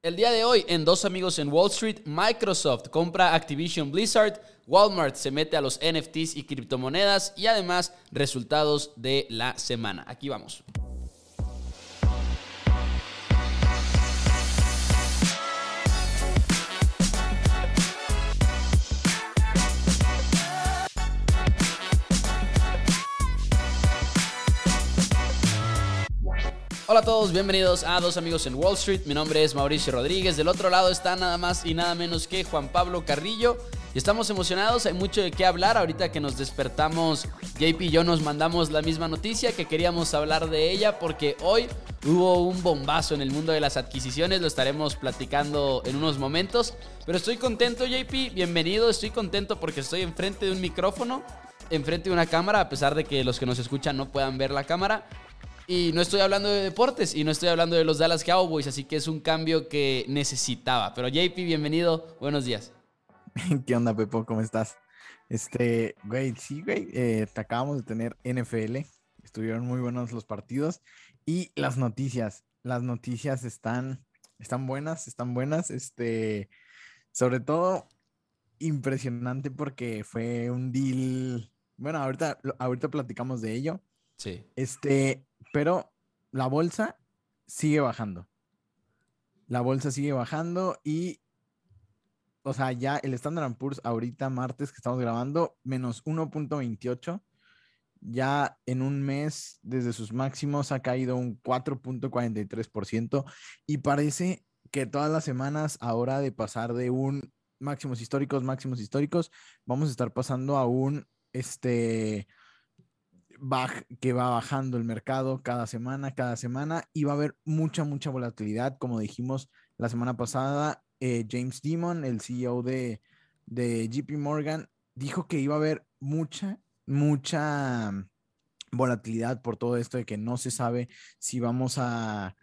El día de hoy, en Dos Amigos en Wall Street, Microsoft compra Activision Blizzard, Walmart se mete a los NFTs y criptomonedas y además resultados de la semana. Aquí vamos. Hola a todos, bienvenidos a Dos Amigos en Wall Street. Mi nombre es Mauricio Rodríguez. Del otro lado está nada más y nada menos que Juan Pablo Carrillo. Y estamos emocionados, hay mucho de qué hablar. Ahorita que nos despertamos, JP y yo nos mandamos la misma noticia que queríamos hablar de ella porque hoy hubo un bombazo en el mundo de las adquisiciones. Lo estaremos platicando en unos momentos. Pero estoy contento, JP. Bienvenido. Estoy contento porque estoy enfrente de un micrófono, enfrente de una cámara, a pesar de que los que nos escuchan no puedan ver la cámara. Y no estoy hablando de deportes y no estoy hablando de los Dallas Cowboys, así que es un cambio que necesitaba. Pero JP, bienvenido, buenos días. ¿Qué onda, Pepo? ¿Cómo estás? Este, güey, sí, güey, eh, te acabamos de tener NFL, estuvieron muy buenos los partidos y las noticias, las noticias están, están buenas, están buenas, este, sobre todo impresionante porque fue un deal, bueno, ahorita, ahorita platicamos de ello. Sí. Este, pero la bolsa sigue bajando. La bolsa sigue bajando y, o sea, ya el Standard Poor's ahorita, martes que estamos grabando, menos 1.28. Ya en un mes, desde sus máximos, ha caído un 4.43% y parece que todas las semanas, ahora de pasar de un máximos históricos, máximos históricos, vamos a estar pasando a un, este, que va bajando el mercado cada semana, cada semana, y va a haber mucha, mucha volatilidad. Como dijimos la semana pasada, eh, James Dimon, el CEO de, de JP Morgan, dijo que iba a haber mucha, mucha volatilidad por todo esto de que no se sabe si vamos a,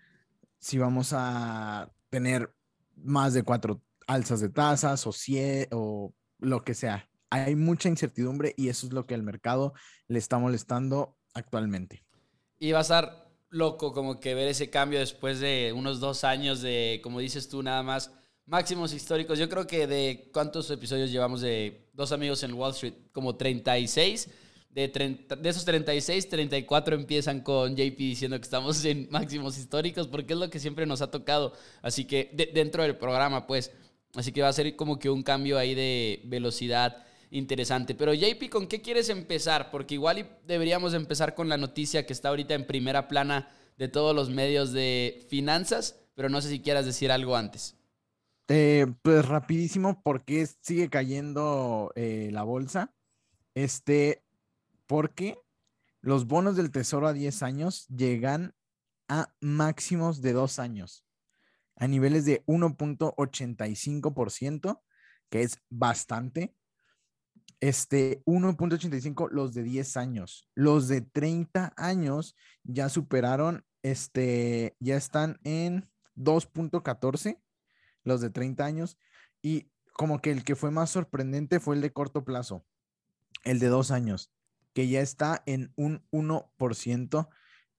si vamos a tener más de cuatro alzas de tasas o, o lo que sea hay mucha incertidumbre y eso es lo que al mercado le está molestando actualmente. Y va a estar loco como que ver ese cambio después de unos dos años de, como dices tú, nada más máximos históricos. Yo creo que de cuántos episodios llevamos de dos amigos en Wall Street, como 36. De, de esos 36, 34 empiezan con JP diciendo que estamos en máximos históricos, porque es lo que siempre nos ha tocado. Así que dentro del programa, pues. Así que va a ser como que un cambio ahí de velocidad interesante. Pero JP, ¿con qué quieres empezar? Porque igual deberíamos empezar con la noticia que está ahorita en primera plana de todos los medios de finanzas, pero no sé si quieras decir algo antes. Eh, pues rapidísimo, porque sigue cayendo eh, la bolsa. Este, porque los bonos del tesoro a 10 años llegan a máximos de 2 años, a niveles de 1.85%, que es bastante este 1.85 los de 10 años. Los de 30 años ya superaron, este, ya están en 2.14 los de 30 años y como que el que fue más sorprendente fue el de corto plazo, el de dos años, que ya está en un 1%,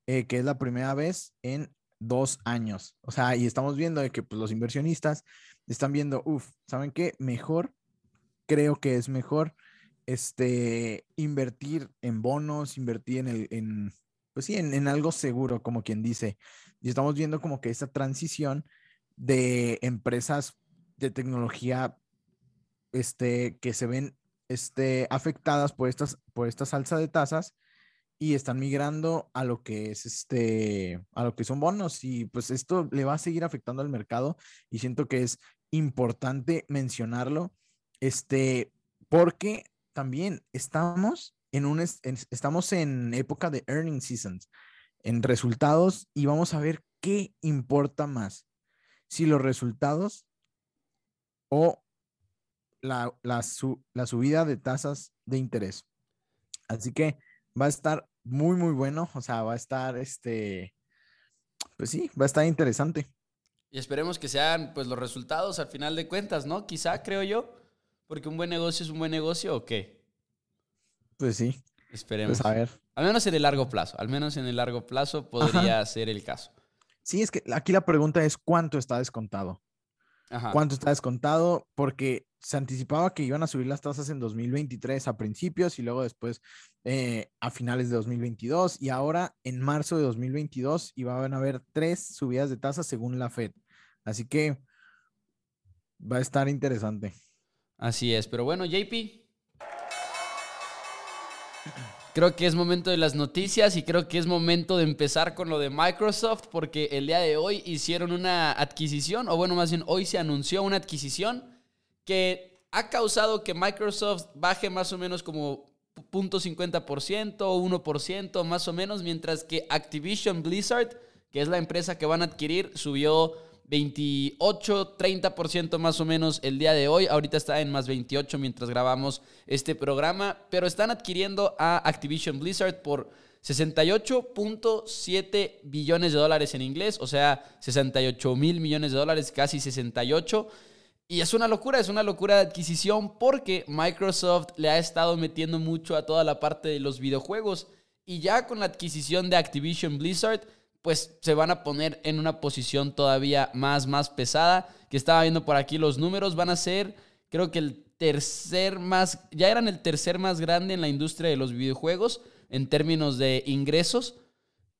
eh, que es la primera vez en dos años. O sea, y estamos viendo de que pues, los inversionistas están viendo, uff, ¿saben qué? Mejor, creo que es mejor este, invertir en bonos, invertir en, el, en pues sí, en, algo seguro, como quien dice. Y estamos viendo como que esta transición de empresas de tecnología este, que se ven este, afectadas por, estas, por esta salsa de tasas y están migrando a lo que es este, a lo que son bonos y pues esto le va a seguir afectando al mercado y siento que es importante mencionarlo, este, porque también estamos en un estamos en época de earning seasons, en resultados y vamos a ver qué importa más. Si los resultados o la, la, la subida de tasas de interés. Así que va a estar muy, muy bueno. O sea, va a estar este. Pues sí, va a estar interesante. Y esperemos que sean pues los resultados al final de cuentas, ¿no? Quizá, creo yo. Porque un buen negocio es un buen negocio o qué? Pues sí. Esperemos. Pues a ver. Al menos en el largo plazo. Al menos en el largo plazo podría ser el caso. Sí, es que aquí la pregunta es cuánto está descontado. cuánto está descontado, porque se anticipaba que iban a subir las tasas en 2023 a principios y luego después eh, a finales de 2022 y ahora en marzo de 2022 iban a haber tres subidas de tasas según la Fed. Así que va a estar interesante. Así es, pero bueno, JP. Creo que es momento de las noticias y creo que es momento de empezar con lo de Microsoft porque el día de hoy hicieron una adquisición, o bueno, más bien hoy se anunció una adquisición que ha causado que Microsoft baje más o menos como 0.50% o 1% más o menos, mientras que Activision Blizzard, que es la empresa que van a adquirir, subió 28, 30% más o menos el día de hoy. Ahorita está en más 28 mientras grabamos este programa, pero están adquiriendo a Activision Blizzard por 68.7 billones de dólares en inglés, o sea, 68 mil millones de dólares, casi 68. Y es una locura, es una locura de adquisición porque Microsoft le ha estado metiendo mucho a toda la parte de los videojuegos. Y ya con la adquisición de Activision Blizzard, pues se van a poner en una posición todavía más, más pesada. Que estaba viendo por aquí los números, van a ser, creo que el tercer más, ya eran el tercer más grande en la industria de los videojuegos en términos de ingresos.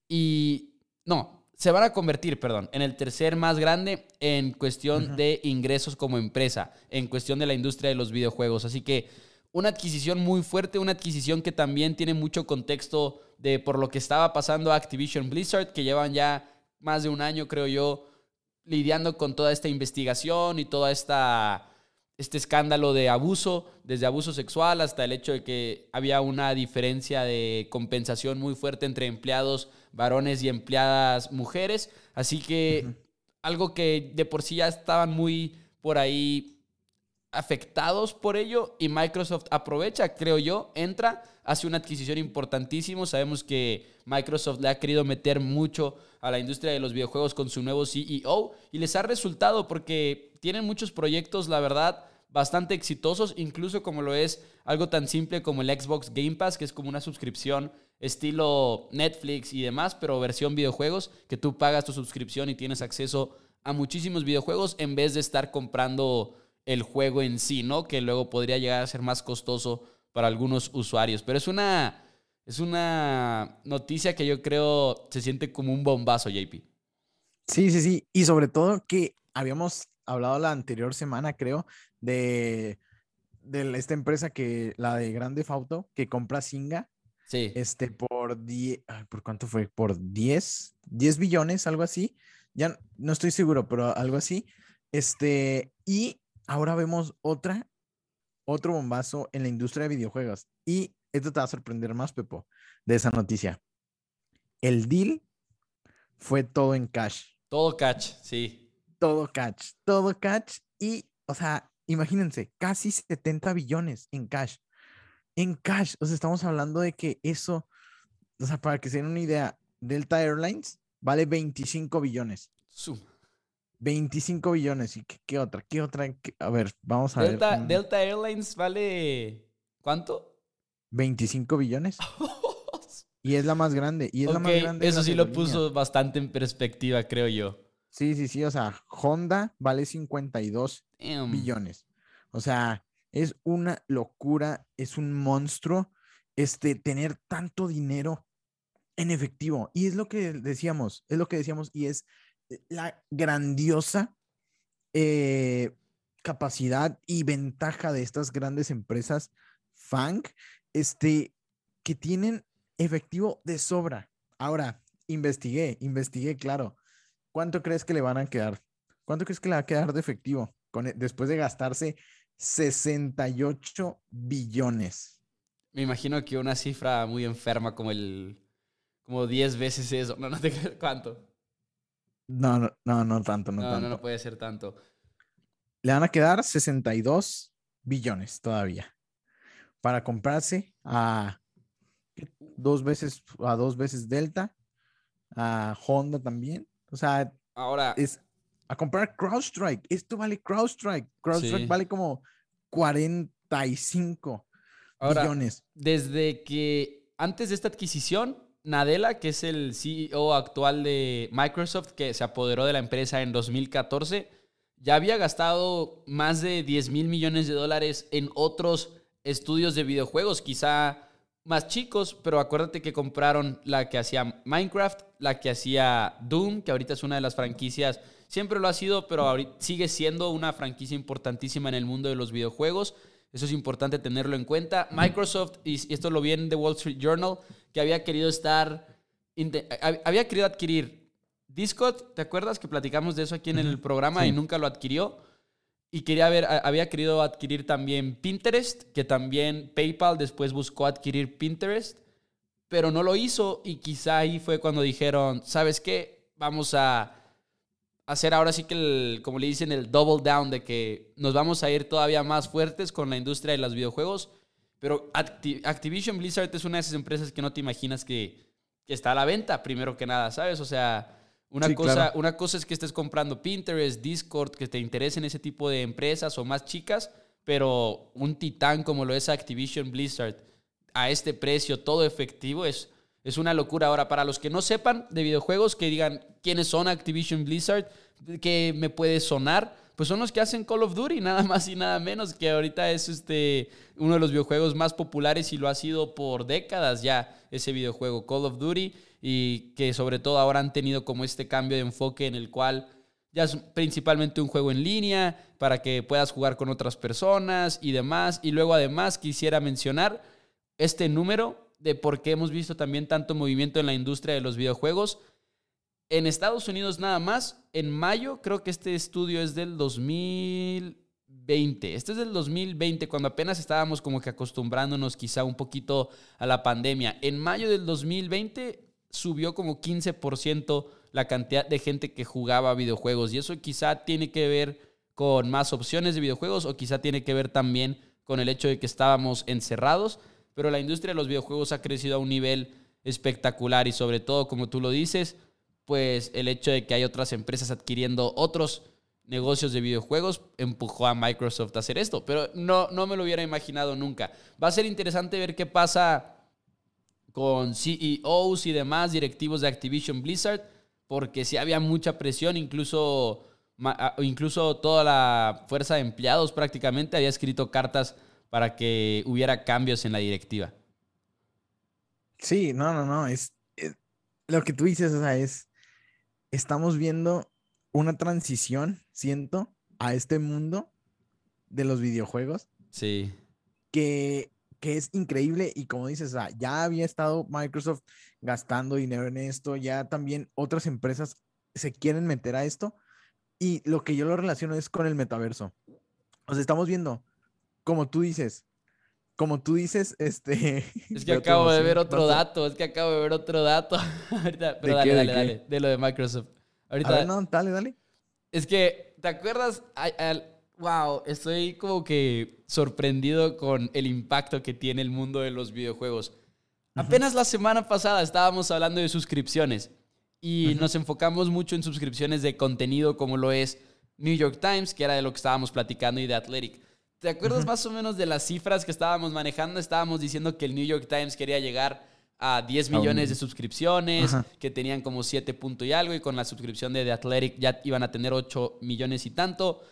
Y no, se van a convertir, perdón, en el tercer más grande en cuestión de ingresos como empresa, en cuestión de la industria de los videojuegos. Así que una adquisición muy fuerte, una adquisición que también tiene mucho contexto de por lo que estaba pasando Activision Blizzard, que llevan ya más de un año, creo yo, lidiando con toda esta investigación y toda esta este escándalo de abuso, desde abuso sexual hasta el hecho de que había una diferencia de compensación muy fuerte entre empleados varones y empleadas mujeres. Así que algo que de por sí ya estaban muy por ahí afectados por ello y Microsoft aprovecha, creo yo, entra, hace una adquisición importantísima. Sabemos que Microsoft le ha querido meter mucho a la industria de los videojuegos con su nuevo CEO y les ha resultado porque tienen muchos proyectos, la verdad, bastante exitosos, incluso como lo es algo tan simple como el Xbox Game Pass, que es como una suscripción estilo Netflix y demás, pero versión videojuegos, que tú pagas tu suscripción y tienes acceso a muchísimos videojuegos en vez de estar comprando el juego en sí, ¿no? Que luego podría llegar a ser más costoso para algunos usuarios. Pero es una, es una noticia que yo creo se siente como un bombazo, JP. Sí, sí, sí. Y sobre todo que habíamos hablado la anterior semana, creo, de, de esta empresa que, la de Grande Fauto, que compra Singa. Sí. Este, por 10, ¿por cuánto fue? Por 10, 10 billones, algo así. Ya no estoy seguro, pero algo así. Este, y ahora vemos otra, otro bombazo en la industria de videojuegos. Y esto te va a sorprender más, Pepo, de esa noticia. El deal fue todo en cash. Todo catch, sí. Todo catch, todo catch. Y, o sea, imagínense, casi 70 billones en cash. En cash, o sea, estamos hablando de que eso, o sea, para que se den una idea, Delta Airlines vale 25 billones. Suma. 25 billones. ¿Y qué, otra? ¿Qué otra? A ver, vamos a ver. Mm. Delta Airlines vale. ¿Cuánto? 25 billones. y es la más grande. Y es la más grande. Eso sí lo puso bastante en perspectiva, creo yo. Sí, sí, sí. O sea, Honda vale 52 billones. O sea, es una locura, es un monstruo este, tener tanto dinero en efectivo. Y es lo que decíamos, es lo que decíamos, y es la grandiosa eh, capacidad y ventaja de estas grandes empresas FANG, este, que tienen efectivo de sobra. Ahora, investigué, investigué, claro. ¿Cuánto crees que le van a quedar? ¿Cuánto crees que le va a quedar de efectivo con, e, después de gastarse 68 billones? Me imagino que una cifra muy enferma como el como 10 veces eso. No, no te cuánto. No, no, no, no tanto, no, no tanto. No, no puede ser tanto. Le van a quedar 62 billones todavía para comprarse a dos veces, a dos veces Delta, a Honda también. O sea, ahora es a comprar CrowdStrike. Esto vale CrowdStrike. CrowdStrike vale como 45 billones. Desde que antes de esta adquisición, Nadella, que es el CEO actual de Microsoft, que se apoderó de la empresa en 2014, ya había gastado más de 10 mil millones de dólares en otros estudios de videojuegos, quizá más chicos, pero acuérdate que compraron la que hacía Minecraft, la que hacía Doom, que ahorita es una de las franquicias, siempre lo ha sido, pero sigue siendo una franquicia importantísima en el mundo de los videojuegos. Eso es importante tenerlo en cuenta. Microsoft, y esto lo vi en The Wall Street Journal, que había querido estar, había querido adquirir Discord, ¿te acuerdas que platicamos de eso aquí en el programa y nunca lo adquirió? Y quería ver, había querido adquirir también Pinterest, que también PayPal después buscó adquirir Pinterest, pero no lo hizo y quizá ahí fue cuando dijeron, ¿sabes qué? Vamos a hacer ahora sí que, el, como le dicen, el double down de que nos vamos a ir todavía más fuertes con la industria de los videojuegos. Pero Activision Blizzard es una de esas empresas que no te imaginas que, que está a la venta, primero que nada, ¿sabes? O sea, una, cosa, una cosa es que estés comprando Pinterest, Discord, que te interesen ese tipo de empresas o más chicas, pero un titán como lo es Activision Blizzard a este precio, todo efectivo, es, es una locura. Ahora, para los que no sepan de videojuegos, que digan quiénes son Activision Blizzard, que me puede sonar, pues son los que hacen Call of Duty, nada más y nada menos, que ahorita es este, uno de los videojuegos más populares y lo ha sido por décadas ya ese videojuego, Call of Duty y que sobre todo ahora han tenido como este cambio de enfoque en el cual ya es principalmente un juego en línea para que puedas jugar con otras personas y demás. Y luego además quisiera mencionar este número de por qué hemos visto también tanto movimiento en la industria de los videojuegos. En Estados Unidos nada más, en mayo, creo que este estudio es del 2020. Este es del 2020, cuando apenas estábamos como que acostumbrándonos quizá un poquito a la pandemia. En mayo del 2020 subió como 15% la cantidad de gente que jugaba videojuegos. Y eso quizá tiene que ver con más opciones de videojuegos o quizá tiene que ver también con el hecho de que estábamos encerrados. Pero la industria de los videojuegos ha crecido a un nivel espectacular y sobre todo, como tú lo dices, pues el hecho de que hay otras empresas adquiriendo otros negocios de videojuegos empujó a Microsoft a hacer esto. Pero no, no me lo hubiera imaginado nunca. Va a ser interesante ver qué pasa con CEOs y demás directivos de Activision Blizzard, porque sí había mucha presión, incluso, incluso toda la fuerza de empleados prácticamente había escrito cartas para que hubiera cambios en la directiva. Sí, no, no, no, es, lo que tú dices, o sea, es, estamos viendo una transición, siento, a este mundo de los videojuegos. Sí. Que que es increíble y como dices, ya había estado Microsoft gastando dinero en esto, ya también otras empresas se quieren meter a esto y lo que yo lo relaciono es con el metaverso. O sea, estamos viendo, como tú dices, como tú dices, este... Es que acabo de ver otro dato, es que acabo de ver otro dato. Ahorita, pero dale, dale, dale, de lo de Microsoft. Ahorita... no, dale, dale. Es que, ¿te acuerdas? Wow, estoy como que sorprendido con el impacto que tiene el mundo de los videojuegos. Apenas la semana pasada estábamos hablando de suscripciones y nos enfocamos mucho en suscripciones de contenido como lo es New York Times, que era de lo que estábamos platicando, y de Athletic. ¿Te acuerdas más o menos de las cifras que estábamos manejando? Estábamos diciendo que el New York Times quería llegar a 10 millones de suscripciones, que tenían como 7 puntos y algo, y con la suscripción de The Athletic ya iban a tener 8 millones y tanto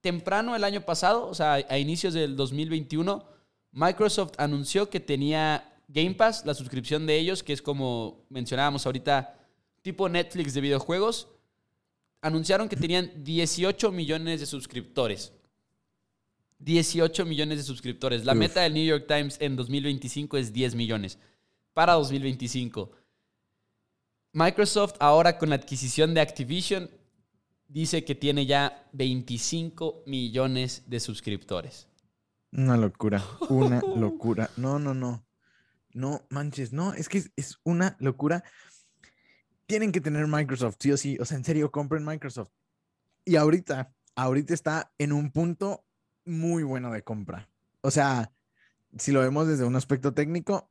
temprano el año pasado, o sea, a inicios del 2021, Microsoft anunció que tenía Game Pass, la suscripción de ellos, que es como mencionábamos ahorita, tipo Netflix de videojuegos. Anunciaron que tenían 18 millones de suscriptores. 18 millones de suscriptores. La meta del New York Times en 2025 es 10 millones. Para 2025. Microsoft ahora con la adquisición de Activision dice que tiene ya 25 millones de suscriptores. Una locura, una locura. No, no, no. No manches, no, es que es, una locura. Tienen que tener Microsoft, sí o sí. O sea, en serio, compren Microsoft. Y ahorita, ahorita está en un punto muy bueno de compra. O sea, si lo vemos desde un aspecto técnico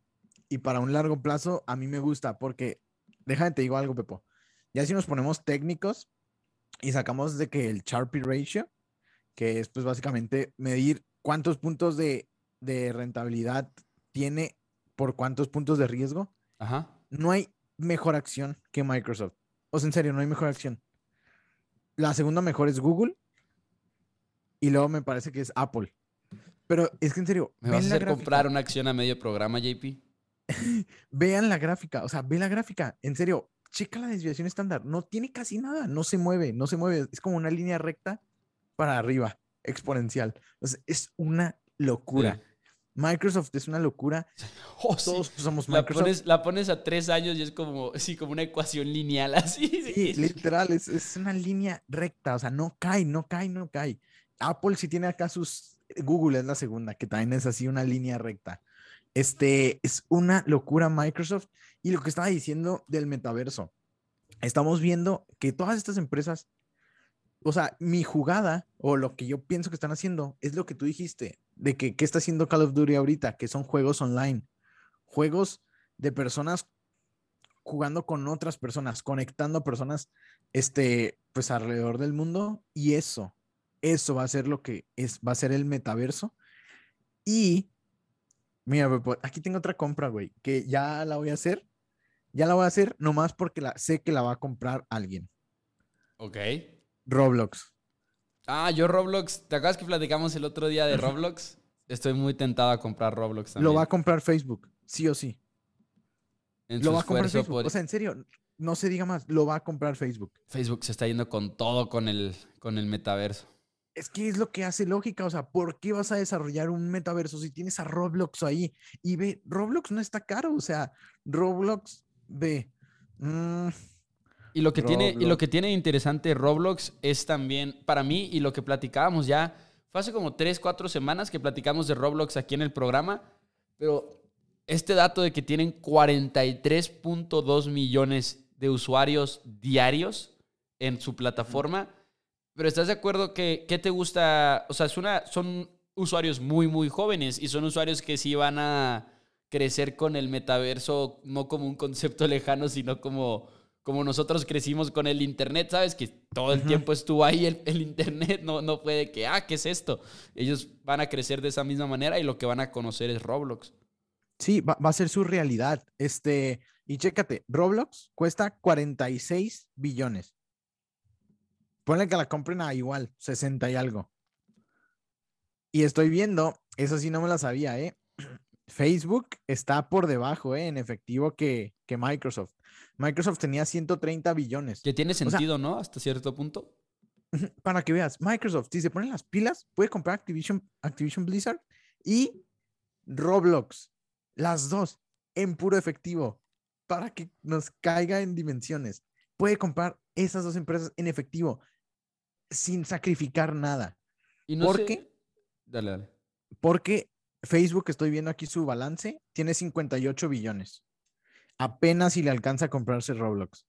y para un largo plazo, a mí me gusta porque, déjame te digo algo, Pepo. Ya si nos ponemos técnicos, y sacamos de que el Sharpie Ratio, que es pues básicamente medir cuántos puntos de, rentabilidad tiene por cuántos puntos de riesgo, no hay mejor acción que Microsoft. O sea, en serio, no hay mejor acción. La segunda mejor es Google. Y luego me parece que es Apple. Pero es que en serio, ¿Me vas a la hacer comprar una acción a medio programa, JP? Vean la gráfica, o sea, ve la gráfica, en serio, checa la desviación estándar, no tiene casi nada, no se mueve, no se mueve, es como una línea recta para arriba, exponencial. Es una locura. Microsoft es una locura. Oh, sí. Todos usamos La Microsoft. pones, la pones a tres años y es como, sí, como una ecuación lineal así. Sí, literal, es, es una línea recta, o sea, no cae, no cae, no cae. Apple sí tiene acá sus, Google es la segunda, que también es así una línea recta. Este, es una locura Microsoft y lo que estaba diciendo del metaverso. Estamos viendo que todas estas empresas, o sea, mi jugada o lo que yo pienso que están haciendo es lo que tú dijiste, de que qué está haciendo Call of Duty ahorita, que son juegos online, juegos de personas jugando con otras personas, conectando personas, este, pues alrededor del mundo y eso, eso va a ser lo que es, va a ser el metaverso. Y, mira, Pepo, aquí tengo otra compra, güey, que ya la voy a hacer, ya la voy a hacer nomás porque la, sé que la va a comprar alguien. Ok. Roblox. Ah, yo Roblox, ¿te acuerdas que platicamos el otro día de Roblox? Estoy muy tentado a comprar Roblox también. Lo va a comprar Facebook, sí o sí. en Lo va a comprar Facebook. por- O sea, en serio, no se diga más, lo va a comprar Facebook. Facebook se está yendo con todo con el, con el metaverso. Es que es lo que hace lógica, o sea, ¿por qué vas a desarrollar un metaverso si tienes a Roblox ahí? Y ve, Roblox no está caro, o sea, Roblox, ve, mm, Y lo que tiene, y lo que tiene interesante Roblox es también, para mí, y lo que platicábamos ya, fue hace como 3, 4 semanas que platicamos de Roblox aquí en el programa, pero este dato de que tienen 43.2 millones de usuarios diarios en su plataforma, pero ¿estás de acuerdo que qué te gusta? O sea, es una, son usuarios muy, muy jóvenes y son usuarios que sí van a crecer con el metaverso, no como un concepto lejano, sino como como nosotros crecimos con el Internet, ¿sabes? Que todo el tiempo estuvo ahí el, el Internet, no, no puede que, ah, ¿qué es esto? Ellos van a crecer de esa misma manera y lo que van a conocer es Roblox. sí, va, va a ser su realidad. Este, y chécate, Roblox cuesta 46 billones. Ponle que la compren a igual, 60 y algo. Y estoy viendo, eso sí no me la sabía, ¿eh? Facebook está por debajo, ¿eh? En efectivo que, que Microsoft. Microsoft tenía 130 billones. Que tiene sea- sentido, ¿no? Hasta cierto punto. Para que veas, Microsoft, si se ponen las pilas, puede comprar Activision, Activision Blizzard y Roblox, las dos en puro efectivo, para que nos caiga en dimensiones. Puede comprar esas dos empresas en efectivo sin sacrificar nada. Y no ¿Por sé- qué? Dale, dale. Porque Facebook, estoy viendo aquí su balance, tiene 58 billones. Apenas si le alcanza a comprarse Roblox.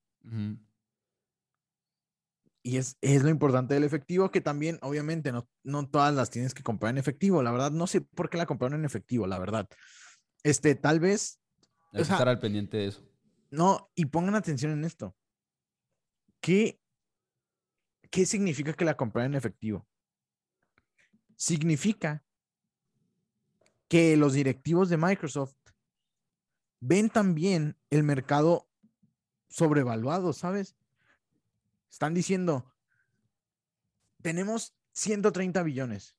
Y es, es lo importante del efectivo, que también, obviamente, no, no todas las tienes que comprar en efectivo. La verdad, no sé por qué la compraron en efectivo, la verdad. Este, tal vez, Hay que sea- estar al pendiente de eso. no, y pongan atención en esto. ¿Qué, qué significa que la compraron en efectivo? Significa que los directivos de Microsoft ven también el mercado sobrevaluado, ¿sabes? Están diciendo, tenemos 130 billones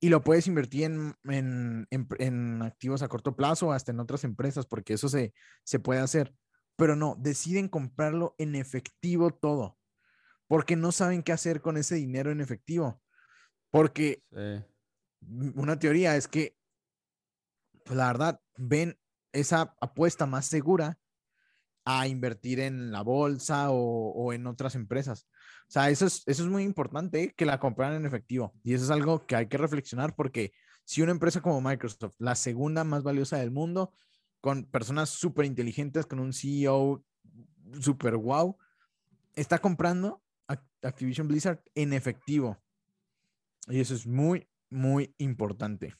y lo puedes invertir en, en- en- activos a corto plazo hasta en otras empresas, porque eso se, se puede hacer. Pero no, deciden comprarlo en efectivo todo, porque no saben qué hacer con ese dinero en efectivo. Porque Sí. una teoría es que, pues la verdad, ven esa apuesta más segura a invertir en la bolsa o, o en otras empresas. O sea, eso es, eso es muy importante, ¿eh? que la compraran en efectivo. Y eso es algo que hay que reflexionar porque si una empresa como Microsoft, la segunda más valiosa del mundo, con personas súper inteligentes, con un CEO súper wow, está comprando Activision Blizzard en efectivo. Y eso es muy, muy importante.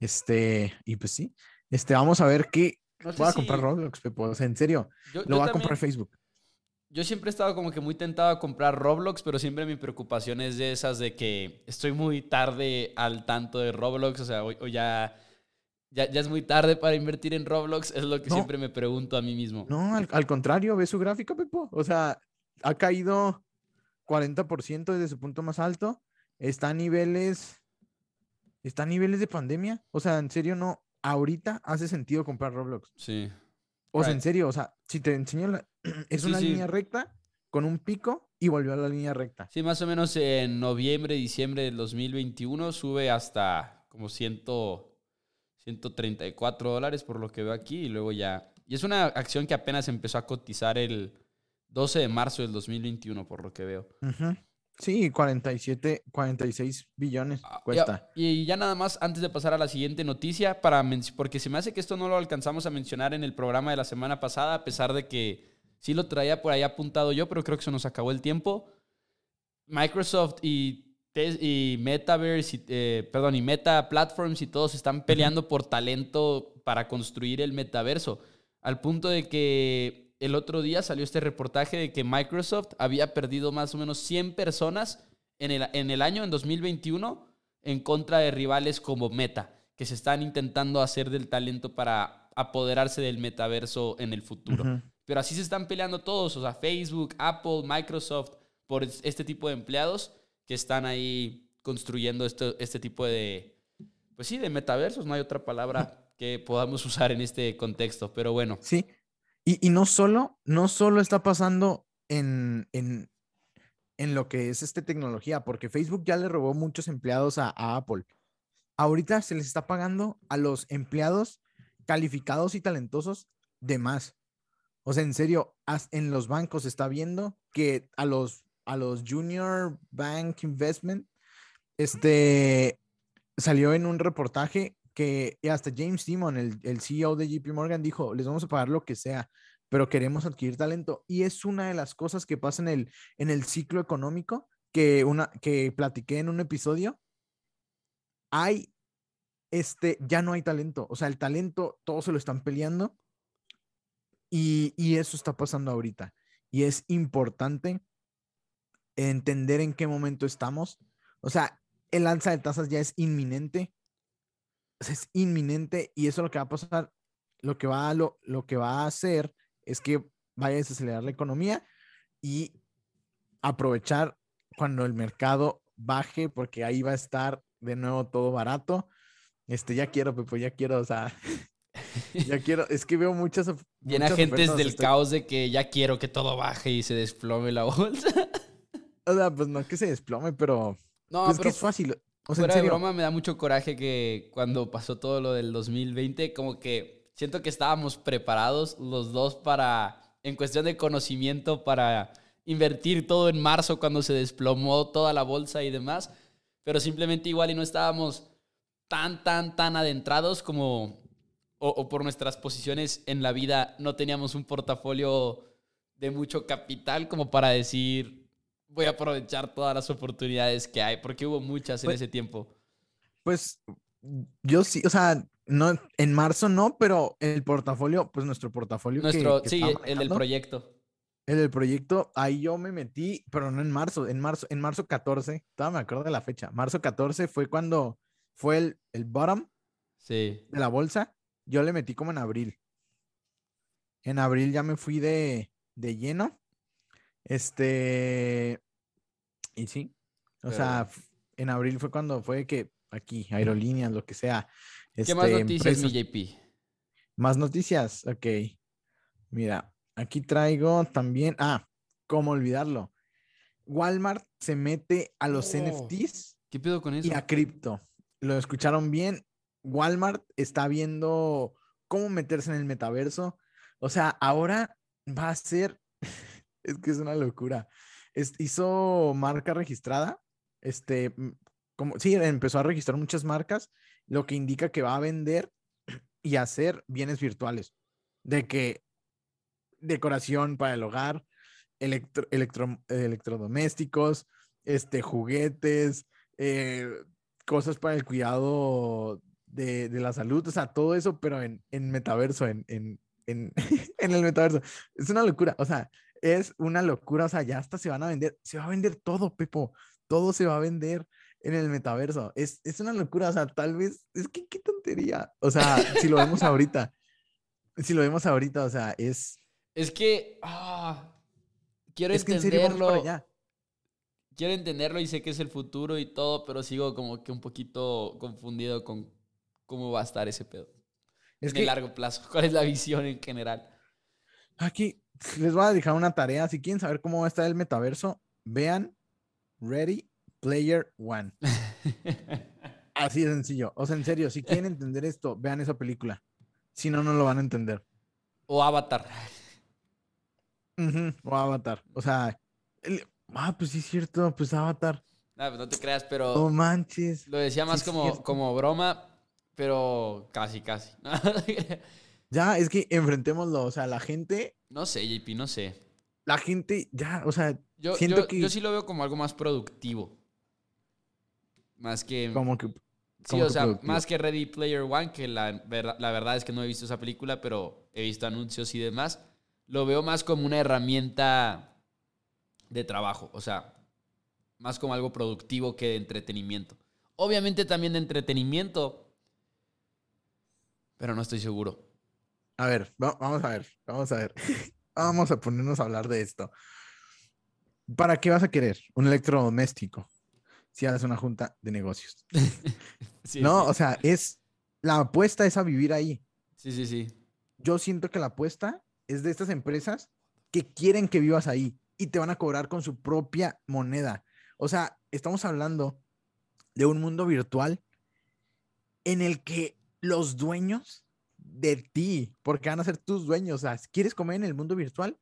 Este, y pues sí, este, vamos a ver qué No sé voy a comprar Roblox, Pepo. O sea, en serio, Yo, lo yo va a comprar Facebook. Yo siempre he estado como que muy tentado a comprar Roblox, pero siempre mi preocupación es de esas de que estoy muy tarde al tanto de Roblox, o sea, o, o ya, ya, ya es muy tarde para invertir en Roblox, es lo que No. siempre me pregunto a mí mismo. No, al, al contrario, ve su gráfica, Pepo. O sea, ha caído 40% desde su punto más alto. Está a niveles, está a niveles de pandemia. O sea, en serio, no, ahorita hace sentido comprar Roblox. Sí. O sea, en serio, o sea, si te enseño, la- es Sí, una sí. línea recta con un pico y volvió a la línea recta. Sí, más o menos en noviembre, diciembre del 2021 sube hasta como 100, 134 dólares por lo que veo aquí y luego ya... Y es una acción que apenas empezó a cotizar el 12 de marzo del 2021 por lo que veo. Ujú. Sí, 47, 46 billones Ah, cuesta. Y ya nada más, antes de pasar a la siguiente noticia, para porque se me hace que esto no lo alcanzamos a mencionar en el programa de la semana pasada, a pesar de que sí lo traía por ahí apuntado yo, pero creo que se nos acabó el tiempo. Microsoft y, y Metaverse, y, eh, perdón, y Meta Platforms y todos están peleando por talento para construir el metaverso, al punto de que el otro día salió este reportaje de que Microsoft había perdido más o menos 100 personas en el, en el año, en 2021, en contra de rivales como Meta, que se están intentando hacer del talento para apoderarse del metaverso en el futuro. Pero así se están peleando todos, o sea, Facebook, Apple, Microsoft, por es- este tipo de empleados que están ahí construyendo esto, este tipo de, pues sí, de metaversos, no hay otra palabra que podamos usar en este contexto, pero bueno, Sí. Y, no solo, no solo está pasando en, en, en lo que es este tecnología, porque Facebook ya le robó muchos empleados a, a Apple. Ahorita se les está pagando a los empleados calificados y talentosos de más. O sea, en serio, en los bancos se está viendo que a los, a los Junior Bank Investment, este, salió en un reportaje que hasta James Dimon, el, el CEO de JP Morgan, dijo, les vamos a pagar lo que sea, pero queremos adquirir talento. Y es una de las cosas que pasa en el, en el ciclo económico que, una, que platiqué en un episodio. Hay, este, ya no hay talento. O sea, el talento, todos se lo están peleando. Y, y eso está pasando ahorita. Y es importante entender en qué momento estamos. O sea, el alza de tasas ya es inminente. Es inminente y eso lo que va a pasar, lo que va a, lo, lo que va a hacer es que vaya a desacelerar la economía y aprovechar cuando el mercado baje, porque ahí va a estar de nuevo todo barato. Este, ya quiero, Pepo, ya quiero, o sea, ya quiero, es que veo muchas. Bien muchas agentes ofertas, del estoy- caos de que ya quiero que todo baje y se desplome la bolsa. O sea, pues no que se desplome, pero No, pues es que pero es fácil. O sea, fuera de broma me da mucho coraje que cuando pasó todo lo del 2020, como que siento que estábamos preparados los dos para, en cuestión de conocimiento, para invertir todo en marzo cuando se desplomó toda la bolsa y demás, pero simplemente igual y no estábamos tan, tan, tan adentrados como, o, o por nuestras posiciones en la vida, no teníamos un portafolio de mucho capital como para decir, voy a aprovechar todas las oportunidades que hay, porque hubo muchas en Pues- ese tiempo. Pues yo sí, o sea, no, en marzo no, pero el portafolio, pues nuestro portafolio. que- Nuestro, que sí, estaba el del proyecto. El del proyecto, ahí yo me metí, pero no en marzo, en marzo, en marzo 14, todavía me acuerdo de la fecha. Marzo 14 fue cuando fue el, el bottom Sí. de la bolsa. Yo le metí como en abril. En abril ya me fui de, de lleno. Este, y sí, o Pero sea, en abril fue cuando fue que aquí, aerolíneas, lo que sea. ¿Qué más este, noticias, mi empresas- JP? más noticias, ok. Mira, aquí traigo también, ah, cómo olvidarlo. Walmart se mete a los Oh, NFTs ¿Qué pedo con eso? y a cripto. ¿Lo escucharon bien? Walmart está viendo cómo meterse en el metaverso. O sea, ahora va a ser, es que es una locura. Es- hizo marca registrada, este, mm, como, sí, empezó a registrar muchas marcas, lo que indica que va a vender y hacer bienes virtuales. De que decoración para el hogar, electro- electro- electrodomésticos, este, juguetes, eh, cosas para el cuidado de, de la salud, o sea, todo eso, pero en, en metaverso, en, en, en, en el metaverso. Es una locura, o sea, es una locura, o sea, ya hasta se van a vender, se va a vender todo, Pepo, todo se va a vender en el metaverso. Es, es una locura, o sea, tal vez, es que qué tontería, o sea, si lo vemos ahorita, si lo vemos ahorita, o sea, es, Es que ah, quiero es que en serio entenderlo. quiero entenderlo y sé que es el futuro y todo, pero sigo como que un poquito confundido con cómo va a estar ese pedo. Es en que el largo plazo. ¿Cuál es la visión en general? aquí les voy a dejar una tarea. Si quieren saber cómo va a estar el metaverso, vean Ready Player One. Así de sencillo. O sea, en serio, si quieren entender esto, vean esa película. Si no, no lo van a entender. o Avatar. O Avatar. O sea, el- ah, pues sí es cierto, pues Avatar. Ah, pues no te creas, No pero manches. lo decía más sí como, como broma, pero casi, casi. Ya, es que enfrentémoslo. O sea, la gente, no sé, JP, no sé. la gente, ya, o sea, Yo, Siento yo, que- yo sí lo veo como algo más productivo. Más que... como que. Sí, o sea, productivo. más que Ready Player One, que la verdad, la verdad es que no he visto esa película, pero he visto anuncios y demás. Lo veo más como una herramienta de trabajo, o sea, más como algo productivo que de entretenimiento. Obviamente también de entretenimiento, pero no estoy seguro. A ver, va- vamos a ver, vamos a ver. vamos a ponernos a hablar de esto. ¿Para qué vas a querer un electrodoméstico si haces una junta de negocios? Sí, no, sí. o sea, es la apuesta es a vivir ahí. sí, sí, sí. Yo siento que la apuesta es de estas empresas que quieren que vivas ahí y te van a cobrar con su propia moneda. O sea, estamos hablando de un mundo virtual en el que los dueños de ti, porque van a ser tus dueños, o sea, si quieres comer en el mundo virtual,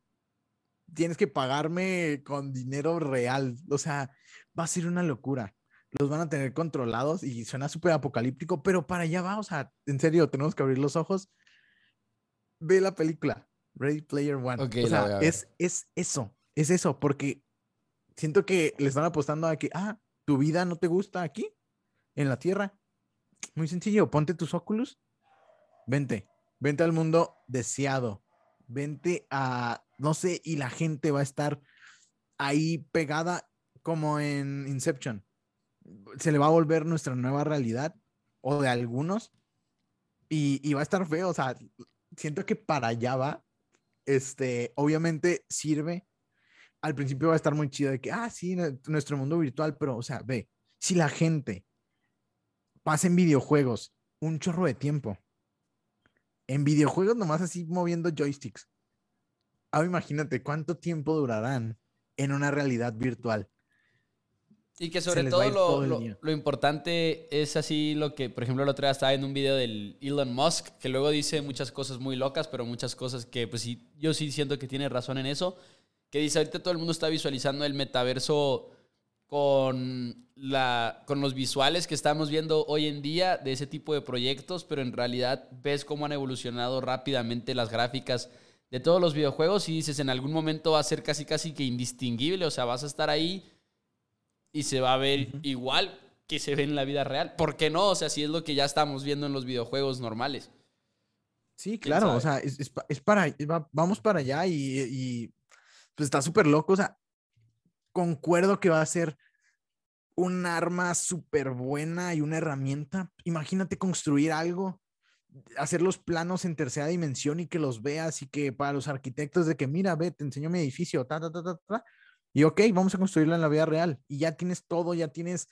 tienes que pagarme con dinero real. O sea, va a ser una locura. Los van a tener controlados y suena súper apocalíptico, pero para allá va, o sea, en serio, tenemos que abrir los ojos. Ve la película, Ready Player One. O sea, es, es eso, es eso, porque siento que le están apostando a que, ah, tu vida no te gusta aquí, en la Tierra. Muy sencillo, ponte tus óculos, vente, vente al mundo deseado, vente a, no sé, y la gente va a estar ahí pegada como en Inception. Se le va a volver nuestra nueva realidad, o de algunos, y, y va a estar feo, o sea, siento que para allá va, este, obviamente sirve, al principio va a estar muy chido de que, ah, sí, nu- nuestro mundo virtual, pero, o sea, ve, si la gente pasa en videojuegos un chorro de tiempo, en videojuegos nomás así moviendo joysticks, ahora imagínate cuánto tiempo durarán en una realidad virtual. Y que sobre todo, lo, todo lo- importante es así lo que, por ejemplo, el otro día estaba en un video del Elon Musk, que luego dice muchas cosas muy locas, pero muchas cosas que, pues sí, yo sí siento que tiene razón en eso, que dice, ahorita todo el mundo está visualizando el metaverso con, la, con los visuales que estamos viendo hoy en día de ese tipo de proyectos, pero en realidad ves cómo han evolucionado rápidamente las gráficas de todos los videojuegos y dices, en algún momento va a ser casi casi que indistinguible, o sea, vas a estar ahí y se va a ver igual que se ve en la vida real. ¿Por qué no? O sea, si es lo que ya estamos viendo en los videojuegos normales. Sí, claro, o sea, es, es pa- es para, va- vamos para allá y, y, pues está súper loco, o sea, concuerdo que va a ser un arma súper buena y una herramienta. Imagínate construir algo, hacer los planos en tercera dimensión y que los veas y que para los arquitectos de que, mira, ve, te enseño mi edificio, ta, ta, ta, ta, ta, y ok, vamos a construirlo en la vida real y ya tienes todo, ya tienes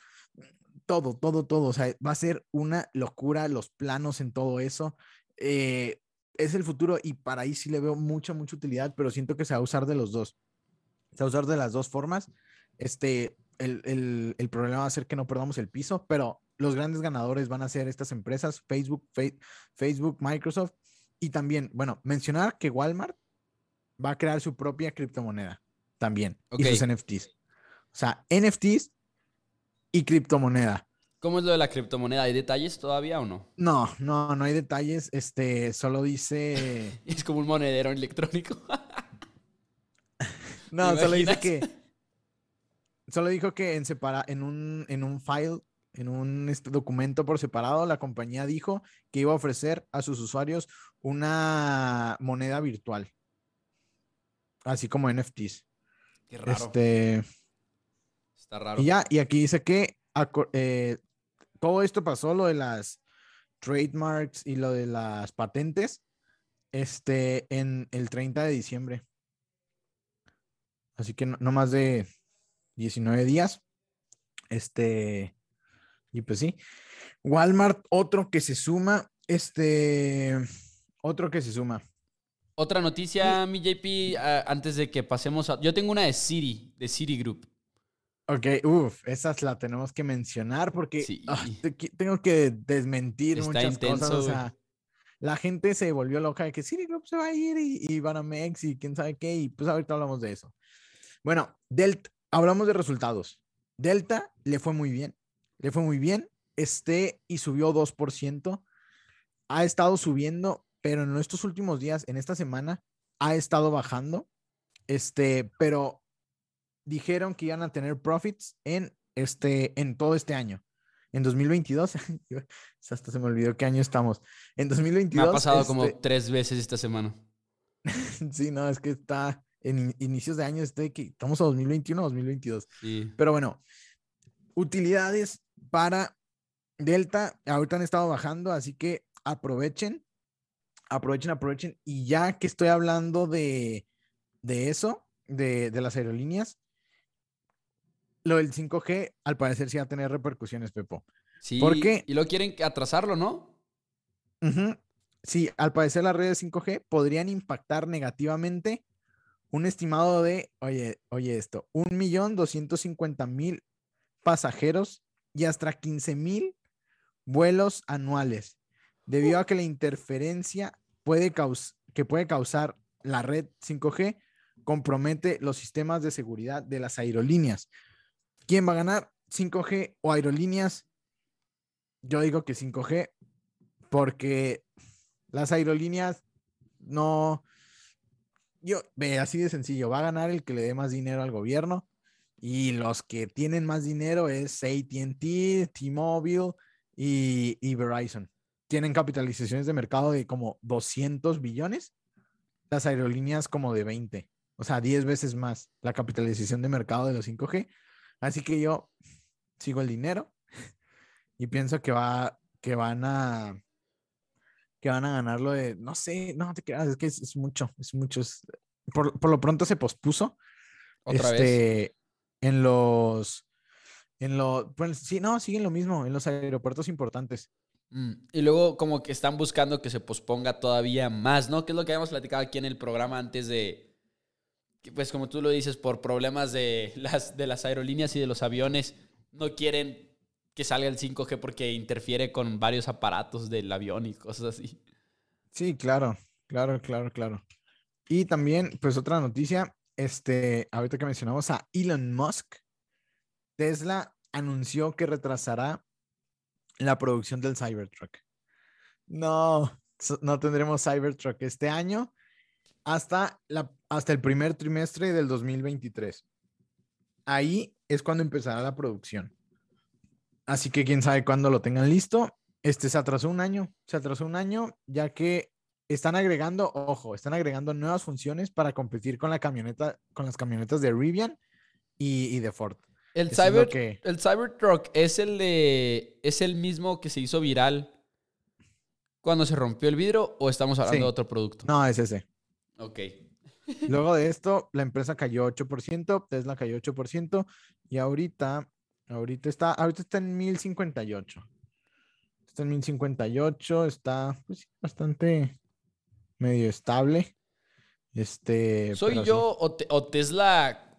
todo, todo, todo, o sea, va a ser una locura los planos en todo eso eh, es el futuro y para ahí sí le veo mucha, mucha utilidad, pero siento que se va a usar de los dos. Se va a usar de las dos formas. Este, el, el- el problema va a ser que no perdamos el piso, pero los grandes ganadores van a ser estas empresas, Facebook, Fe- Facebook, Microsoft y también, bueno, mencionar que Walmart va a crear su propia criptomoneda también y sus. NFTs. O sea, NFTs y criptomoneda. ¿Cómo es lo de la criptomoneda? ¿Hay detalles todavía o no? No, no, no hay detalles. Este, solo dice... Es como un monedero electrónico. No, solo dice que. Solo dijo que en separa, en un, en un file, en un este, documento por separado, la compañía dijo que iba a ofrecer a sus usuarios una moneda virtual. Así como NFTs. Qué raro. Este, Está raro. y ya, y aquí dice que eh, todo esto pasó, lo de las trademarks y lo de las patentes, este, en el 30 de diciembre. Así que no, no más de 19 días. Este, y pues sí. Walmart, otro que se suma, este, otro que se suma. Otra noticia, mi JP, antes de que pasemos a... Yo tengo una de City, de City Group. Ok, uff, esas la tenemos que mencionar porque ah, tengo que desmentir muchas cosas. O sea, la gente se volvió loca de que Citigroup se va a ir y, y Banamex y quién sabe qué, y pues ahorita hablamos de eso. Bueno, Delta, hablamos de resultados. Delta le fue muy bien, le fue muy bien, este y subió 2%. Ha estado subiendo, pero en estos últimos días, en esta semana, ha estado bajando. Este, pero dijeron que iban a tener profits en este, en todo este año. En 2022, hasta se me olvidó qué año estamos. En 2022. Me ha pasado como este tres veces esta semana. sí, no, es que está en inicios de año, estoy que estamos a 2021, 2022. Sí. Pero bueno, utilidades para Delta, ahorita han estado bajando, así que aprovechen, aprovechen, aprovechen. Y ya que estoy hablando de, de eso, de, de las aerolíneas, lo del 5G al parecer sí va a tener repercusiones, Pepo. Sí, porque, y lo quieren atrasarlo, ¿no? Sí, al parecer las redes 5G podrían impactar negativamente un estimado de, oye, oye esto, un millón doscientos cincuenta mil pasajeros y hasta 15 mil vuelos anuales, debido a que la interferencia puede que puede causar la red 5G compromete los sistemas de seguridad de las aerolíneas, ¿Quién va a ganar? ¿5G o aerolíneas? Yo digo que 5G, porque las aerolíneas no. Yo, ve, así de sencillo, va a ganar el que le dé más dinero al gobierno. Y los que tienen más dinero es ATT, T-Mobile y, Verizon. Tienen capitalizaciones de mercado de como 200 billones. Las aerolíneas como de 20. O sea, 10 veces más la capitalización de mercado de los 5G. Así que yo sigo el dinero y pienso que va, que van a, que van a ganarlo de, no sé, no te creas, es que es, mucho, es mucho. por, lo pronto se pospuso. Otra este, vez. En los, en los, pues sí, no, siguen lo mismo, en los aeropuertos importantes. Mm, y luego como que están buscando que se posponga todavía más, ¿no? Que es lo que habíamos platicado aquí en el programa antes de, pues como tú lo dices, por problemas de las, de las aerolíneas y de los aviones, no quieren que salga el 5G porque interfiere con varios aparatos del avión y cosas así. Sí, claro, claro, claro, claro. Y también, pues otra noticia, este, ahorita que mencionamos a Elon Musk, Tesla anunció que retrasará la producción del Cybertruck. No, no tendremos Cybertruck este año hasta, la, hasta el primer trimestre del 2023. Ahí es cuando empezará la producción. Así que quién sabe cuándo lo tengan listo. Este se atrasó un año, se atrasó un año, ya que están agregando, ojo, están agregando nuevas funciones para competir con la camioneta, con las camionetas de Rivian y, de Ford. El, Cyber, el Cybertruck es el de, es el mismo que se hizo viral cuando se rompió el vidrio o estamos hablando de otro producto. No, es ese. Ok. Luego de esto, la empresa cayó 8%, Tesla cayó 8%, y ahorita, ahorita está, ahorita está en 1058. Está en 1058, está pues, bastante medio estable. Este. ¿Soy yo o, Tesla?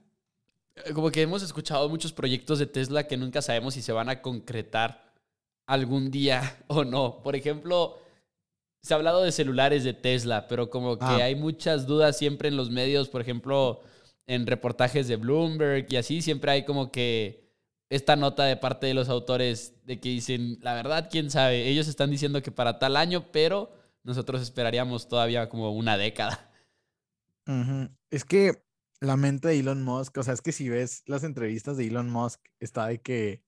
Eh, como que hemos escuchado muchos proyectos de Tesla que nunca sabemos si se van a concretar algún día o no. Por ejemplo, se ha hablado de celulares de Tesla, pero como que ah. hay muchas dudas siempre en los medios, por ejemplo, en reportajes de Bloomberg y así, siempre hay como que esta nota de parte de los autores de que dicen, la verdad, quién sabe, ellos están diciendo que para tal año, pero nosotros esperaríamos todavía como una década. Es que la mente de Elon Musk, o sea, es que si ves las entrevistas de Elon Musk, está de que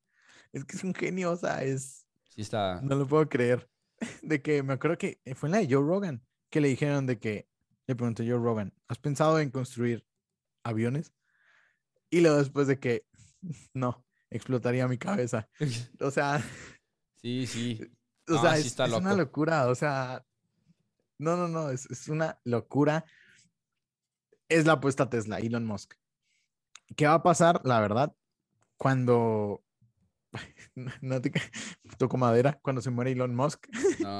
es que es un genio, o sea, es... Sí está. No lo puedo creer. de que me acuerdo que fue en la de Joe Rogan que le dijeron de que le pregunté a Joe Rogan, ¿has pensado en construir aviones? Y luego después de que no, explotaría mi cabeza. O sea, sí, sí. O sea, es, una locura. O sea, no, no, no, es, es una locura. Es la apuesta Tesla, Elon Musk. ¿Qué va a pasar? La verdad, cuando no te toco madera cuando se muere Elon Musk.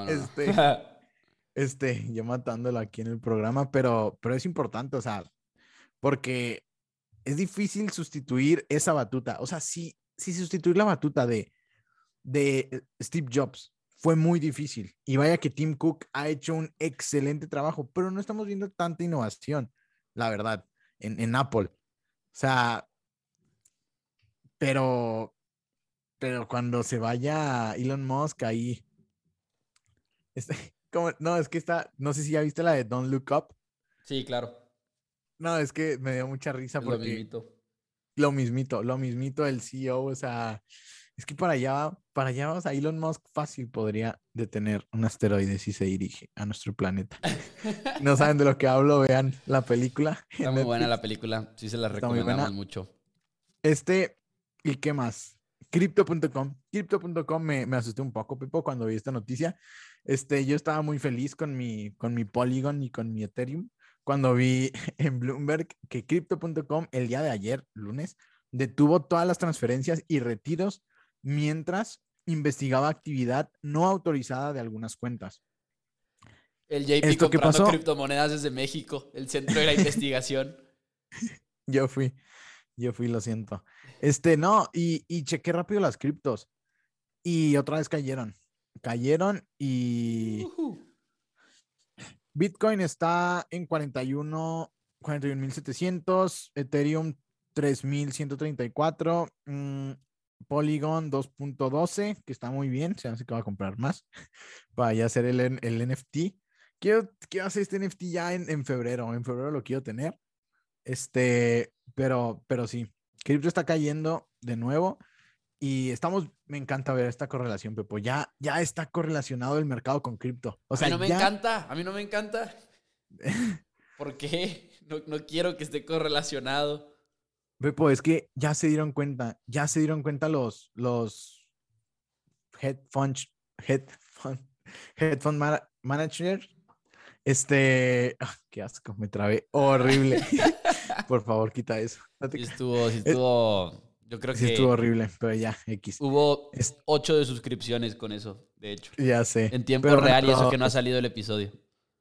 Este, este, yo matándolo aquí en el programa, pero, pero es importante, o sea, porque es difícil sustituir esa batuta. O sea, si, si sustituir la batuta de, de Steve Jobs fue muy difícil. Y vaya que Tim Cook ha hecho un excelente trabajo, pero no estamos viendo tanta innovación, la verdad, en, en Apple. O sea, pero, pero cuando se vaya Elon Musk ahí, como, no, es que está, no sé si ya viste la de Don't Look Up. Sí, claro. No, es que me dio mucha risa porque... Lo mismito. Lo mismito, lo mismito el CEO, o sea, es que para allá, para allá vamos a Elon Musk fácil podría detener un asteroide si se dirige a nuestro planeta. no saben de lo que hablo, vean la película. Está muy buena la película, sí se la recomendamos mucho. Este, ¿y qué más? Crypto.com. Crypto.com me, me asusté un poco, Pepo, cuando vi esta noticia. Este, yo estaba muy feliz con mi, con mi Polygon y con mi Ethereum cuando vi en Bloomberg que Crypto.com el día de ayer, lunes, detuvo todas las transferencias y retiros mientras investigaba actividad no autorizada de algunas cuentas. El JP comprando criptomonedas desde México, el centro de la investigación. Yo fui, yo fui, lo siento. Este, no, y, y chequé rápido las criptos y otra vez cayeron. Cayeron y... Bitcoin está en 41, 41.700, Ethereum 3.134, mmm, Polygon 2.12, que está muy bien, se hace que va a comprar más para ya hacer el, el NFT. Quiero, quiero, hacer este NFT ya en, en, febrero, en febrero lo quiero tener. Este, pero, pero sí, cripto está cayendo de nuevo y estamos, me encanta ver esta correlación, Pepo. Ya, ya está correlacionado el mercado con cripto. O sea, a mí no me encanta, a mí no me encanta. ¿Por qué? No, no quiero que esté correlacionado. Pepo, es que ya se dieron cuenta, ya se dieron cuenta los, los headphones, headphone, headphone managers. Este, ah, qué asco, me trabé, horrible. Por favor, quita eso. Estuvo, estuvo, yo creo sí que estuvo horrible, pero ya, X. Hubo ocho de suscripciones con eso, de hecho. Ya sé. En tiempo real y eso que no ha salido el episodio.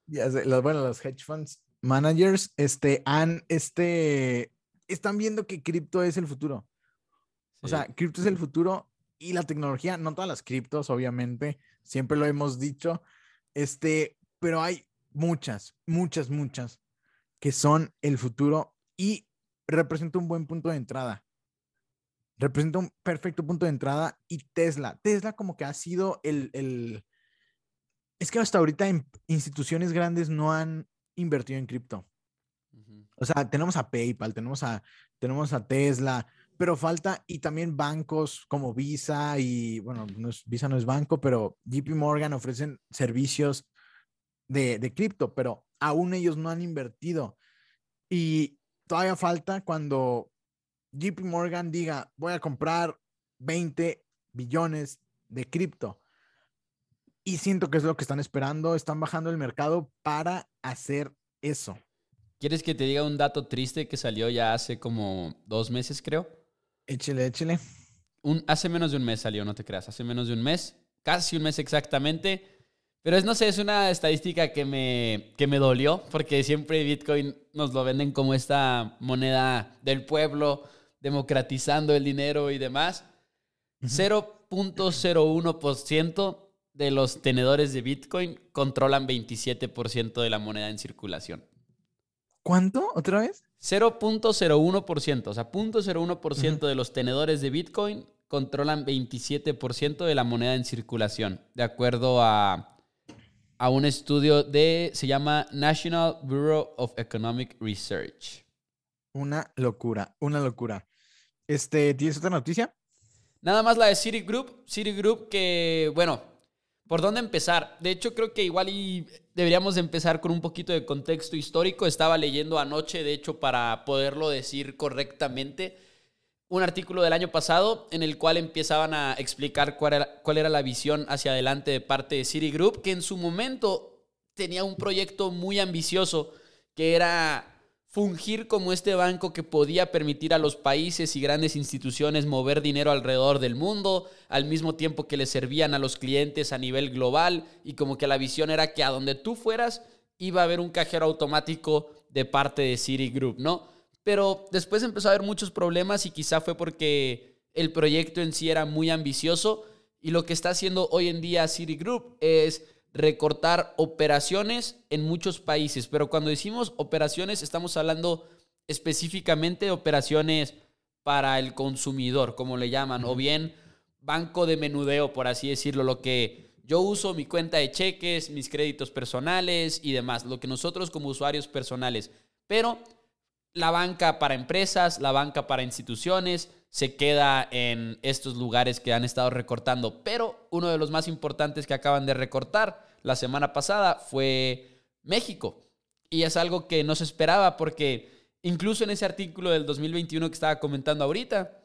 Ya sé, los, bueno, los hedge funds managers, este, han, este, están viendo que cripto es el futuro. O sea, cripto es el futuro y la tecnología, no todas las criptos, obviamente, siempre lo hemos dicho, este, pero hay muchas, muchas, muchas que son el futuro y representa un buen punto de entrada. Representa un perfecto punto de entrada y Tesla. Tesla como que ha sido el, el... Es que hasta ahorita instituciones grandes no han invertido en cripto. O sea, tenemos a PayPal, tenemos a, tenemos a Tesla, pero falta y también bancos como Visa y, bueno, Visa no es banco, pero JP Morgan ofrecen servicios de, de cripto, pero aún ellos no han invertido. Y todavía falta cuando JP Morgan diga, voy a comprar 20 billones de cripto. Y siento que es lo que están esperando, están bajando el mercado para hacer eso. ¿Quieres que te diga un dato triste que salió ya hace como dos meses, creo? Échele, échele. Un, hace menos de un mes salió, no te creas. Hace menos de un mes, casi un mes exactamente. Pero es, no sé, es una estadística que me, que me dolió, porque siempre Bitcoin nos lo venden como esta moneda del pueblo, democratizando el dinero y demás. 0.01% de los tenedores de Bitcoin controlan 27% de la moneda en circulación. ¿Cuánto? ¿Otra vez? 0.01%, o sea, 0.01% de los tenedores de Bitcoin controlan 27% de la moneda en circulación, de acuerdo a, a un estudio de, se llama National Bureau of Economic Research. Una locura, una locura. Este, ¿Tienes otra noticia? Nada más la de Citigroup. Citigroup que, bueno, ¿Por dónde empezar? De hecho, creo que igual deberíamos empezar con un poquito de contexto histórico. Estaba leyendo anoche, de hecho, para poderlo decir correctamente, un artículo del año pasado en el cual empezaban a explicar cuál era, cuál era la visión hacia adelante de parte de Citigroup, que en su momento tenía un proyecto muy ambicioso que era fungir como este banco que podía permitir a los países y grandes instituciones mover dinero alrededor del mundo, al mismo tiempo que le servían a los clientes a nivel global y como que la visión era que a donde tú fueras iba a haber un cajero automático de parte de Citigroup, ¿no? Pero después empezó a haber muchos problemas y quizá fue porque el proyecto en sí era muy ambicioso y lo que está haciendo hoy en día Citigroup es recortar operaciones en muchos países, pero cuando decimos operaciones estamos hablando específicamente de operaciones para el consumidor, como le llaman, o bien banco de menudeo, por así decirlo, lo que yo uso mi cuenta de cheques, mis créditos personales y demás, lo que nosotros como usuarios personales, pero la banca para empresas, la banca para instituciones, se queda en estos lugares que han estado recortando. Pero uno de los más importantes que acaban de recortar la semana pasada fue México. Y es algo que no se esperaba porque incluso en ese artículo del 2021 que estaba comentando ahorita,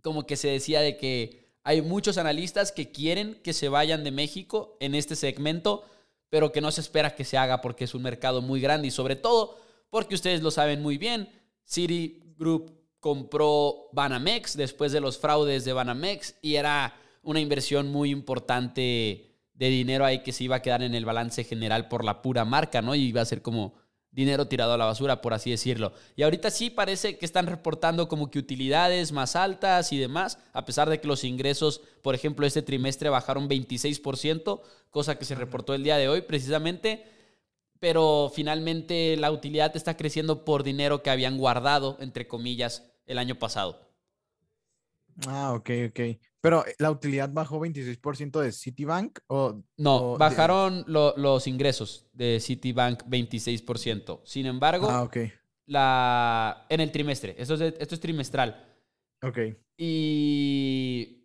como que se decía de que hay muchos analistas que quieren que se vayan de México en este segmento, pero que no se espera que se haga porque es un mercado muy grande y sobre todo porque ustedes lo saben muy bien, Citigroup compró Banamex después de los fraudes de Banamex y era una inversión muy importante de dinero ahí que se iba a quedar en el balance general por la pura marca, ¿no? Y iba a ser como dinero tirado a la basura, por así decirlo. Y ahorita sí parece que están reportando como que utilidades más altas y demás, a pesar de que los ingresos, por ejemplo, este trimestre bajaron 26%, cosa que se reportó el día de hoy precisamente pero finalmente la utilidad está creciendo por dinero que habían guardado, entre comillas, el año pasado. Ah, ok, ok. Pero eh, la utilidad bajó 26% de Citibank o... No, bajaron los ingresos de Citibank 26%. Sin embargo, ah, okay. la, en el trimestre, esto es, esto es trimestral. Ok. Y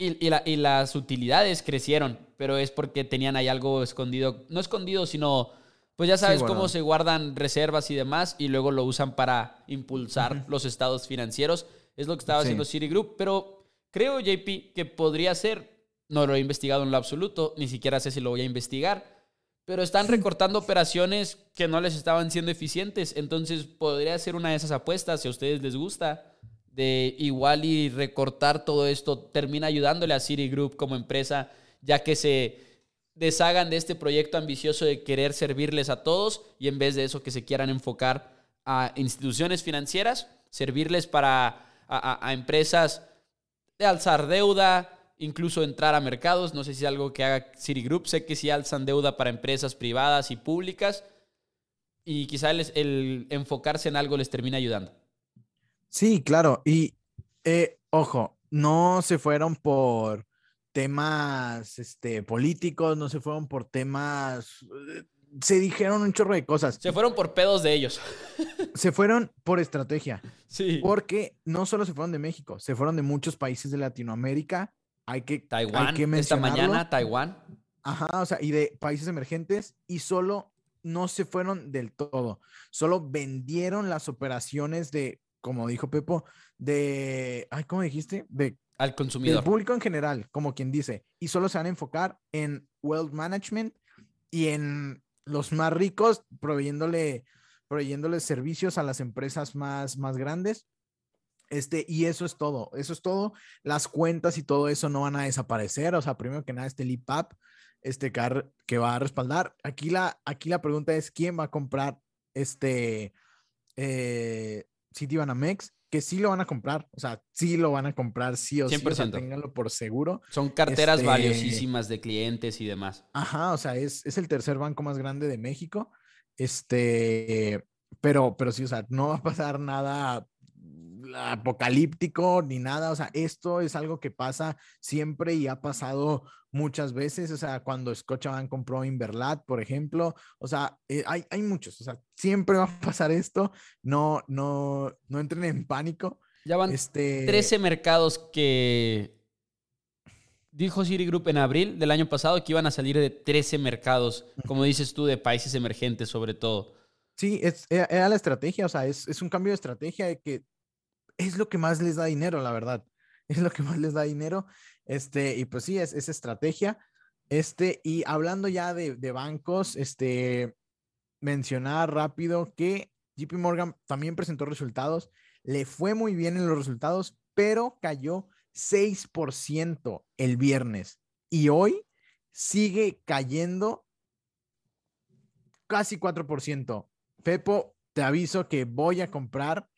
y, las utilidades crecieron, pero es porque tenían ahí algo escondido, no escondido, sino, pues ya sabes cómo se guardan reservas y demás, y luego lo usan para impulsar los estados financieros. Es lo que estaba haciendo Citigroup, pero creo, JP, que podría ser, no lo he investigado en lo absoluto, ni siquiera sé si lo voy a investigar, pero están recortando operaciones que no les estaban siendo eficientes, entonces podría ser una de esas apuestas, si a ustedes les gusta de igual y recortar todo esto termina ayudándole a Citigroup como empresa, ya que se deshagan de este proyecto ambicioso de querer servirles a todos y en vez de eso que se quieran enfocar a instituciones financieras, servirles para a, empresas de alzar deuda, incluso entrar a mercados. No sé si es algo que haga Citigroup, sé que si alzan deuda para empresas privadas y públicas y quizá el enfocarse en algo les termina ayudando. Sí, claro. Y eh, ojo, no se fueron por temas este, políticos, no se fueron por temas... Eh, se dijeron un chorro de cosas. Se fueron por pedos de ellos. se fueron por estrategia. Sí. Porque no solo se fueron de México, se fueron de muchos países de Latinoamérica. Hay que, Taiwán, hay que esta mañana Taiwán. Ajá, o sea, y de países emergentes y solo no se fueron del todo. Solo vendieron las operaciones de como dijo Pepo, de, ay, ¿cómo dijiste? De al consumidor. Del público en general, como quien dice, y solo se van a enfocar en wealth management y en los más ricos, proveyéndole, proveyéndole servicios a las empresas más, más grandes. Este, y eso es todo, eso es todo. Las cuentas y todo eso no van a desaparecer. O sea, primero que nada, este LIPAP, este car que va a respaldar. Aquí la, aquí la pregunta es: ¿quién va a comprar este eh, Citibanamex, que sí lo van a comprar, o sea, sí lo van a comprar, sí o sí, o ténganlo por seguro. Son carteras este valiosísimas de clientes y demás. Ajá, o sea, es, es el tercer banco más grande de México, este, pero, pero sí, o sea, no va a pasar nada apocalíptico ni nada, o sea, esto es algo que pasa siempre y ha pasado muchas veces, o sea, cuando Scotiabank compró Inverlat, por ejemplo, o sea, eh, hay, hay muchos, o sea, siempre va a pasar esto, no, no, no entren en pánico. Ya van este... 13 mercados que dijo Citigroup en abril del año pasado que iban a salir de 13 mercados, como dices tú, de países emergentes sobre todo. Sí, es, era la estrategia, o sea, es, es un cambio de estrategia de que es lo que más les da dinero, la verdad. Es lo que más les da dinero. Este, y pues sí, es, es estrategia. Este, y hablando ya de, de, bancos, este, mencionar rápido que JP Morgan también presentó resultados, le fue muy bien en los resultados, pero cayó 6% el viernes y hoy sigue cayendo casi 4%. Pepo, te aviso que voy a comprar,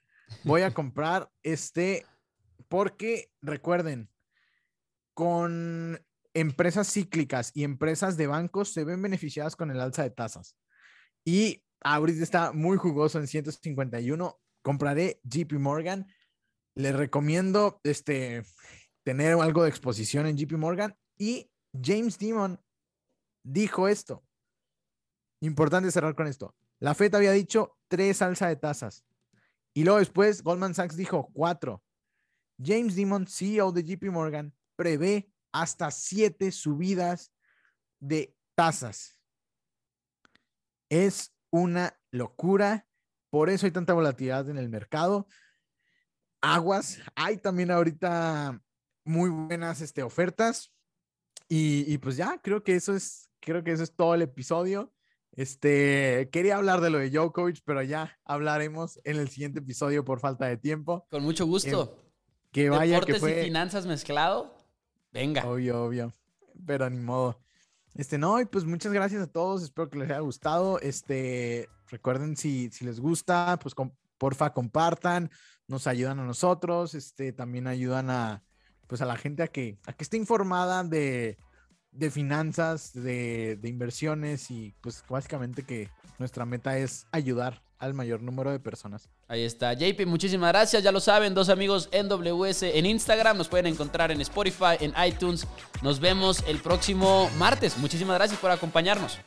voy a comprar este, porque recuerden, con empresas cíclicas y empresas de bancos se ven beneficiadas con el alza de tasas. Y ahorita está muy jugoso en 151. Compraré JP Morgan. Les recomiendo este, tener algo de exposición en JP Morgan. Y James Dimon dijo esto. Importante cerrar con esto. La FED había dicho tres alza de tasas. Y luego después Goldman Sachs dijo cuatro. James Dimon, CEO de JP Morgan, prevé hasta siete subidas de tasas. Es una locura. Por eso hay tanta volatilidad en el mercado. Aguas, hay también ahorita muy buenas este, ofertas. Y, y, pues ya, creo que eso es, creo que eso es todo el episodio. Este, quería hablar de lo de Djokovic, pero ya hablaremos en el siguiente episodio por falta de tiempo. Con mucho gusto. que vaya Deportes que fue... y finanzas mezclado. Venga. Obvio, obvio. Pero ni modo. Este, no, y pues muchas gracias a todos. Espero que les haya gustado. Este, recuerden si, si les gusta, pues porfa compartan, nos ayudan a nosotros, este, también ayudan a, pues a la gente a que, a que esté informada de, de finanzas, de, de inversiones y pues básicamente que nuestra meta es ayudar al mayor número de personas. Ahí está. JP, muchísimas gracias. Ya lo saben, dos amigos NWS en Instagram. Nos pueden encontrar en Spotify, en iTunes. Nos vemos el próximo martes. Muchísimas gracias por acompañarnos.